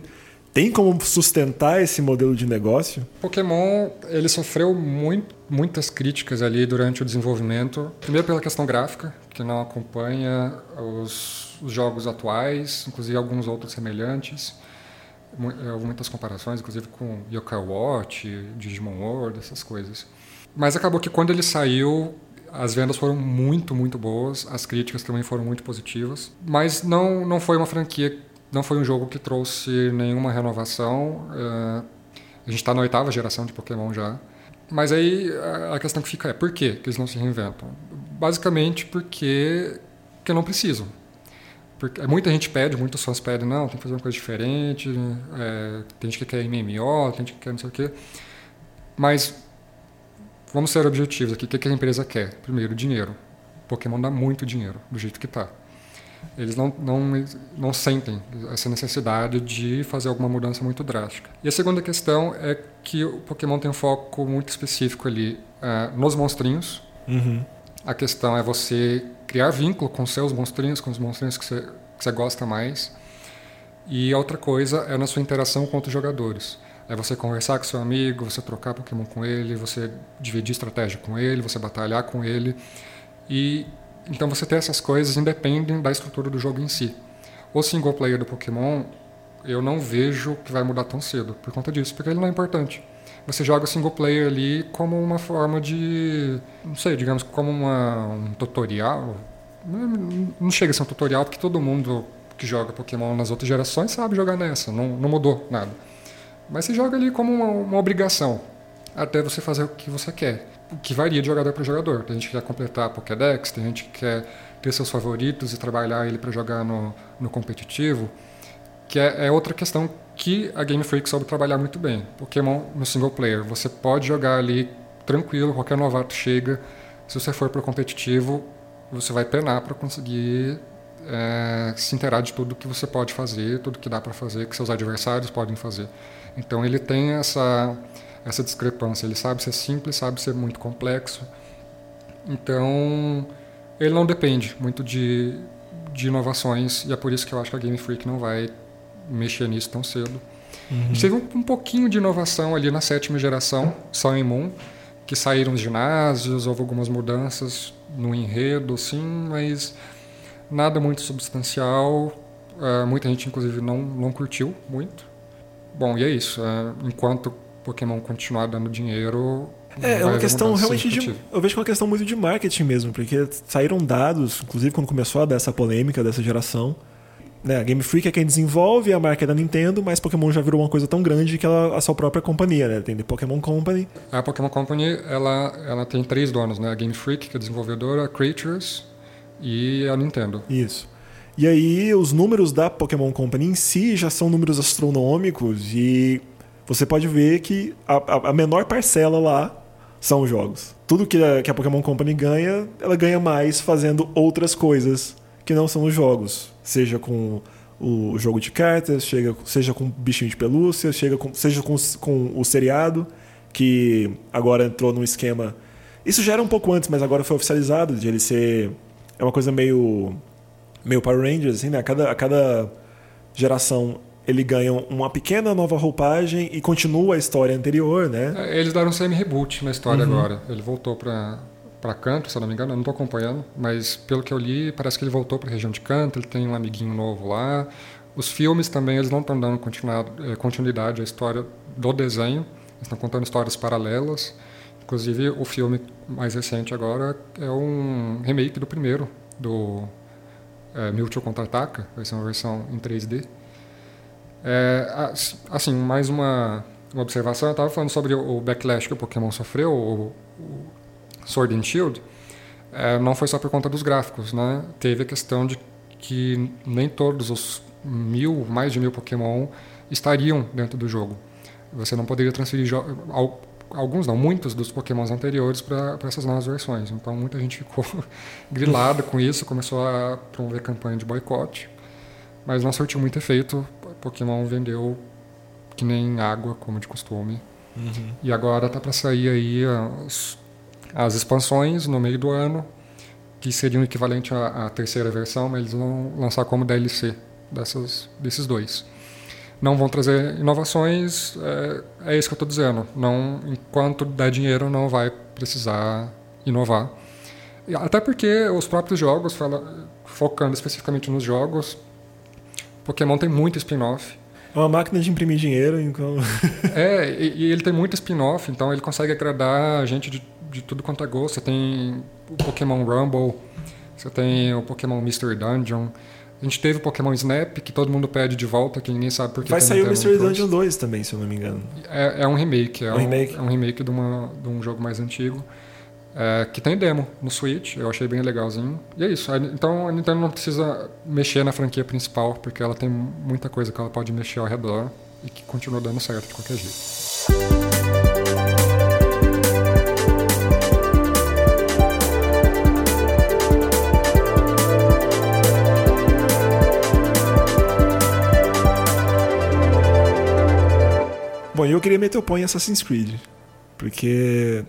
tem como sustentar esse modelo de negócio? Pokémon ele sofreu muito, muitas críticas ali durante o desenvolvimento. Primeiro pela questão gráfica, que não acompanha os, os jogos atuais, inclusive alguns outros semelhantes. Houve muitas comparações, inclusive com Yokai Watch, Digimon World, essas coisas. Mas acabou que quando ele saiu, as vendas foram muito, muito boas, as críticas também foram muito positivas, mas não, não foi uma franquia não foi um jogo que trouxe nenhuma renovação. Uh, a gente está na oitava geração de Pokémon já. Mas aí a questão que fica é por que eles não se reinventam? Basicamente porque, porque não precisam. Porque muita gente pede, muitos fãs pedem, não, tem que fazer uma coisa diferente, é, tem gente que quer MMO, tem gente que quer não sei o quê. Mas vamos ser objetivos aqui, o que a empresa quer? Primeiro, dinheiro. Pokémon dá muito dinheiro, do jeito que está eles não, não, não sentem essa necessidade de fazer alguma mudança muito drástica. E a segunda questão é que o Pokémon tem um foco muito específico ali uh, nos monstrinhos. Uhum. A questão é você criar vínculo com seus monstrinhos, com os monstrinhos que você, que você gosta mais. E outra coisa é na sua interação com outros jogadores. É você conversar com seu amigo, você trocar Pokémon com ele, você dividir estratégia com ele, você batalhar com ele. E então você ter essas coisas independem da estrutura do jogo em si. O single player do Pokémon, eu não vejo que vai mudar tão cedo por conta disso, porque ele não é importante. Você joga o single player ali como uma forma de, não sei, digamos, como uma, um tutorial. Não chega a ser um tutorial porque todo mundo que joga Pokémon nas outras gerações sabe jogar nessa, não, não mudou nada. Mas você joga ali como uma, uma obrigação, até você fazer o que você quer que varia de jogador para jogador. Tem gente que quer completar a Pokédex, tem gente que quer ter seus favoritos e trabalhar ele para jogar no, no competitivo, que é, é, outra questão que a Game Freak soube trabalhar muito bem. Pokémon no single player, você pode jogar ali tranquilo, qualquer novato chega. Se você for para o competitivo, você vai penar para conseguir é, se inteirar de tudo que você pode fazer, tudo que dá para fazer, que seus adversários podem fazer. Então ele tem essa essa discrepância. Ele sabe ser simples, sabe ser muito complexo. Então ele não depende muito de, de inovações e é por isso que eu acho que a Game Freak não vai mexer nisso tão cedo. Uhum. Teve um, um, pouquinho de inovação ali na sétima geração, Sun e Moon, que saíram os ginásios, houve algumas mudanças no enredo, sim, mas nada muito substancial. Uh, muita gente, inclusive, não, não curtiu muito. Bom, e é isso. Uh, enquanto Pokémon continuar dando dinheiro. É, é uma questão realmente de. Eu vejo que é uma questão muito de marketing mesmo, porque saíram dados, inclusive quando começou a dar essa polêmica dessa geração, né, a Game Freak é quem desenvolve, a marca é da Nintendo, mas Pokémon já virou uma coisa tão grande que ela a sua própria companhia, né? Tem a Pokémon Company. A Pokémon Company, ela, ela tem três donos, né? A Game Freak, que é a desenvolvedora, a Creatures e a Nintendo. Isso. E aí os números da Pokémon Company em si já são números astronômicos e você pode ver que a, a menor parcela lá são os jogos. Tudo que a, que a Pokémon Company ganha, ela ganha mais fazendo outras coisas que não são os jogos. Seja com o jogo de cartas, chega, seja com bichinho de pelúcia, chega com, seja com, com o seriado, que agora entrou num esquema. Isso já era um pouco antes, mas agora foi oficializado de ele ser. É uma coisa meio. meio Power Rangers, assim, né? A cada, a cada geração ele ganha uma pequena nova roupagem e continua a história anterior, né? É, eles deram um semi-reboot na história uhum. agora. Ele voltou para para Canto, se eu não me engano, eu não estou acompanhando, mas pelo que eu li, parece que ele voltou para a região de Canto, ele tem um amiguinho novo lá. Os filmes também, eles não estão dando eh, continuidade à história do desenho, eles estão contando histórias paralelas. Inclusive, o filme mais recente agora é um remake do primeiro, do é, Mewtwo Contra-Ataca, vai ser uma versão em 3D. É, assim, mais uma, uma observação, eu estava falando sobre o backlash que o Pokémon sofreu, o, o Sword and Shield, é, não foi só por conta dos gráficos, né? Teve a questão de que nem todos os mil, mais de mil Pokémon estariam dentro do jogo. Você não poderia transferir alguns, não, muitos dos Pokémons anteriores para essas novas versões. Então muita gente ficou grilada com isso, começou a promover campanha de boicote, mas não surtiu muito efeito. Pokémon vendeu que nem água, como de costume. Uhum. E agora tá para sair aí as as expansões no meio do ano, que seriam equivalente à, à terceira versão, mas eles vão lançar como DLC dessas, desses dois. Não vão trazer inovações, é, é isso que eu estou dizendo. Não, enquanto der dinheiro, não vai precisar inovar. Até porque os próprios jogos, fala, focando especificamente nos jogos, Pokémon tem muito spin-off. É uma máquina de imprimir dinheiro, então. é, e, e ele tem muito spin-off, então ele consegue agradar a gente de de tudo quanto é gosto. Você tem o Pokémon Rumble, você tem o Pokémon Mystery Dungeon. A gente teve o Pokémon Snap, que todo mundo pede de volta, que ninguém sabe por que Vai sair o Mystery Dungeon 2 também, se eu não me engano. É, é um remake. É um, remake. É um remake de, uma, de um jogo mais antigo. É, que tem demo no Switch, eu achei bem legalzinho. E é isso. Então a Nintendo não precisa mexer na franquia principal, porque ela tem muita coisa que ela pode mexer ao redor e que continua dando certo de qualquer jeito. Bom, eu queria meter o pão em Assassin's Creed. Porque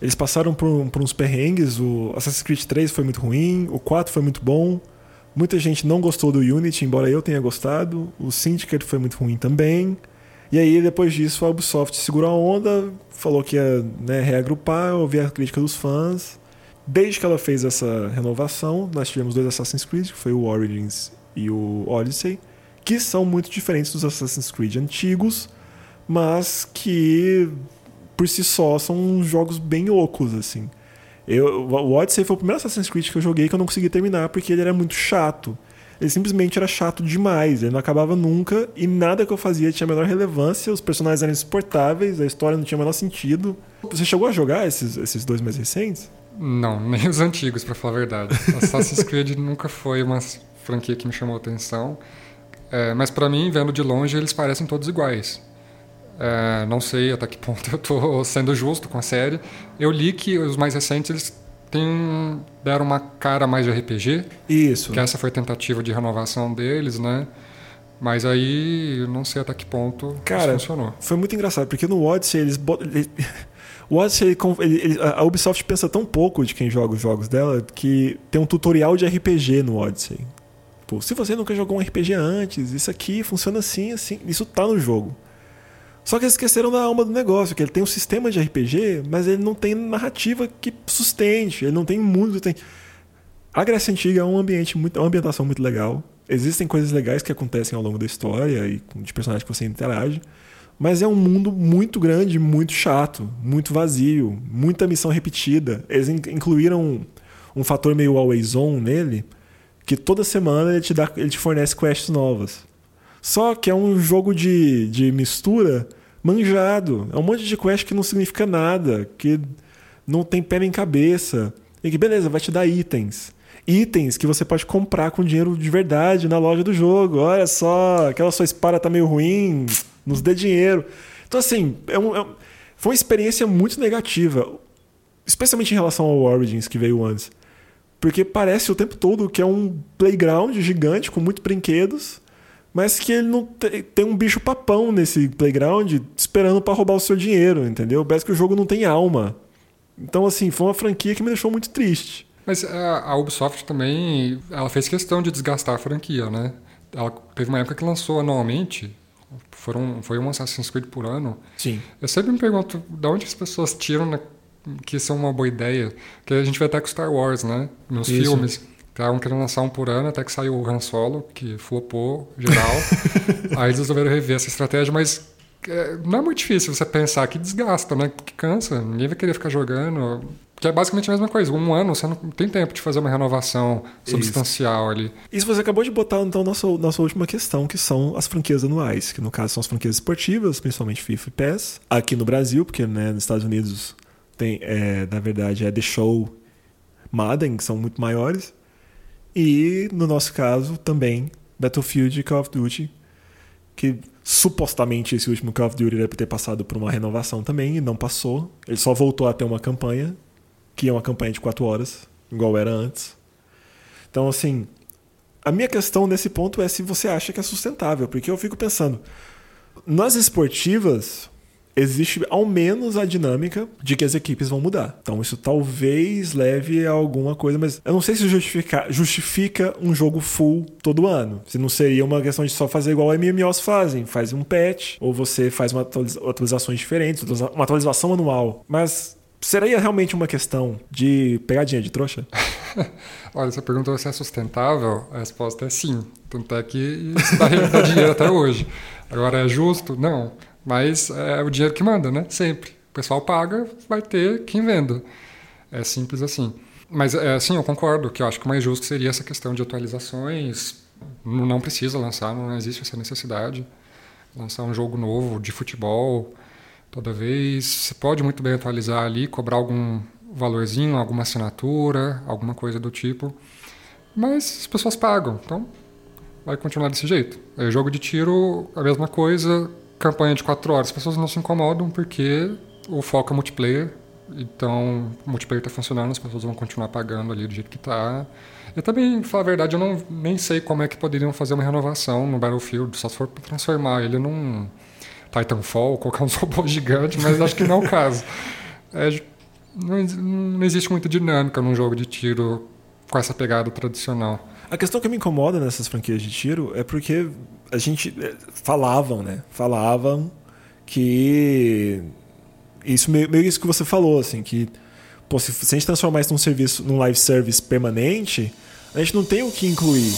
eles passaram por, por, uns perrengues. O Assassin's Creed 3 foi muito ruim, o 4 foi muito bom. Muita gente não gostou do Unity, embora eu tenha gostado. O Syndicate foi muito ruim também. E aí, depois disso, a Ubisoft segurou a onda, falou que ia né, reagrupar, ouvir a crítica dos fãs. Desde que ela fez essa renovação, nós tivemos dois Assassin's Creed, que foi o Origins e o Odyssey, que são muito diferentes dos Assassin's Creed antigos, mas que por si só são jogos bem ocos, assim. Eu, o Odyssey foi o primeiro Assassin's Creed que eu joguei que eu não consegui terminar porque ele era muito chato. Ele simplesmente era chato demais, ele não acabava nunca e nada que eu fazia tinha a menor relevância, os personagens eram insuportáveis, a história não tinha o menor sentido. Você chegou a jogar esses, esses dois mais recentes? Não, nem os antigos, para falar a verdade. Assassin's Creed nunca foi uma franquia que me chamou atenção. É, mas para mim, vendo de longe, eles parecem todos iguais. É, não sei até que ponto eu estou sendo justo com a série. Eu li que os mais recentes eles têm, deram uma cara mais de RPG. Isso. Que essa foi a tentativa de renovação deles, né? Mas aí eu não sei até que ponto Cara, funcionou. Foi muito engraçado, porque no Odyssey eles. O Odyssey, ele, ele, a Ubisoft pensa tão pouco de quem joga os jogos dela que tem um tutorial de RPG no Odyssey. Pô, se você nunca jogou um RPG antes, isso aqui funciona assim, assim. Isso tá no jogo. Só que eles esqueceram da alma do negócio, que ele tem um sistema de RPG, mas ele não tem narrativa que sustente, ele não tem mundo. Tem... A Grécia Antiga é um ambiente muito, é uma ambientação muito legal. Existem coisas legais que acontecem ao longo da história e de personagens que você interage. Mas é um mundo muito grande, muito chato, muito vazio, muita missão repetida. Eles incluíram um, um fator meio always on nele, que toda semana ele te, dá, ele te fornece quests novas. Só que é um jogo de, de mistura manjado. É um monte de quest que não significa nada, que não tem pé nem cabeça. E que beleza, vai te dar itens. Itens que você pode comprar com dinheiro de verdade na loja do jogo. Olha só, aquela sua espada tá meio ruim, nos dê dinheiro. Então, assim, é um, é um, foi uma experiência muito negativa, especialmente em relação ao Origins que veio antes. Porque parece o tempo todo que é um playground gigante com muitos brinquedos, mas que ele não tem, tem um bicho papão nesse playground esperando para roubar o seu dinheiro, entendeu? Parece que o jogo não tem alma. Então, assim, foi uma franquia que me deixou muito triste. Mas a, a Ubisoft também, ela fez questão de desgastar a franquia, né? Ela teve uma época que lançou anualmente, foram, foi um Assassin's Creed por ano. Sim. Eu sempre me pergunto de onde as pessoas tiram né, que isso é uma boa ideia. Que a gente vai até com Star Wars, né? Nos Isso. filmes. Estavam querendo lançar um por ano, até que saiu o Han Solo, que flopou geral. Aí eles resolveram rever essa estratégia, mas é, não é muito difícil você pensar que desgasta, né? Que cansa. Ninguém vai querer ficar jogando. Que é basicamente a mesma coisa. Um ano você não tem tempo de fazer uma renovação substancial Isso. ali. Isso você acabou de botar, então, nossa, nossa última questão, que são as franquias anuais. Que no caso são as franquias esportivas, principalmente FIFA e PES. Aqui no Brasil, porque né, nos Estados Unidos tem, é, na verdade, é The Show, Madden, que são muito maiores. E, no nosso caso, também Battlefield e Call of Duty, que supostamente esse último Call of Duty deve ter passado por uma renovação também, e não passou. Ele só voltou a ter uma campanha, que é uma campanha de 4 horas, igual era antes. Então, assim, a minha questão nesse ponto é se você acha que é sustentável, porque eu fico pensando, nas esportivas, existe ao menos a dinâmica de que as equipes vão mudar. Então isso talvez leve a alguma coisa, mas eu não sei se justifica, justifica um jogo full todo ano. Se não seria uma questão de só fazer igual MMOs fazem, faz um patch, ou você faz uma atualiza atualizações diferentes, uma atualização anual. Mas Seria realmente uma questão de pegadinha de trouxa? Olha, você perguntou se é sustentável, a resposta é sim. Tanto é que isso dá, dinheiro até hoje. Agora, é justo? Não. Mas é o dinheiro que manda, né? Sempre. O pessoal paga, vai ter quem venda. É simples assim. Mas, é, sim, eu concordo que eu acho que o mais justo seria essa questão de atualizações. Não precisa lançar, não existe essa necessidade. Lançar um jogo novo de futebol toda vez. Você pode muito bem atualizar ali, cobrar algum valorzinho, alguma assinatura, alguma coisa do tipo. Mas as pessoas pagam, então vai continuar desse jeito. Aí, jogo de tiro, a mesma coisa, campanha de 4 horas, as pessoas não se incomodam porque o foco é multiplayer. Então, o multiplayer está funcionando, as pessoas vão continuar pagando ali do jeito que está. Eu também, falar a verdade, eu não, nem sei como é que poderiam fazer uma renovação no Battlefield, só se for para transformar ele num Titanfall, colocar um robô gigante, mas acho que não é o caso. É, não, não existe muita dinâmica num jogo de tiro com essa pegada tradicional. A questão que me incomoda nessas franquias de tiro é porque a gente eh, falavam, né? Falavam que isso meio, meio isso que você falou, assim, que pô, se, se a gente transformar isso num serviço, num live service permanente, a gente não tem o que incluir.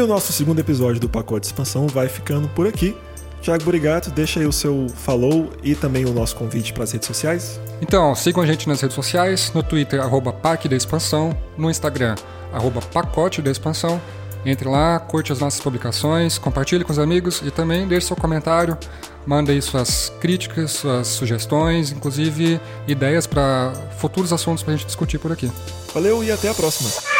E o nosso segundo episódio do pacote de expansão vai ficando por aqui. Tiago Burigato, deixa aí o seu follow e também o nosso convite para as redes sociais. Então, sigam a gente nas redes sociais, no Twitter, arroba Parque da Expansão, no Instagram, arroba Pacote da Expansão. Entre lá, curte as nossas publicações, compartilhe com os amigos e também deixe seu comentário, manda aí suas críticas, suas sugestões, inclusive ideias para futuros assuntos para a gente discutir por aqui. Valeu e até a próxima!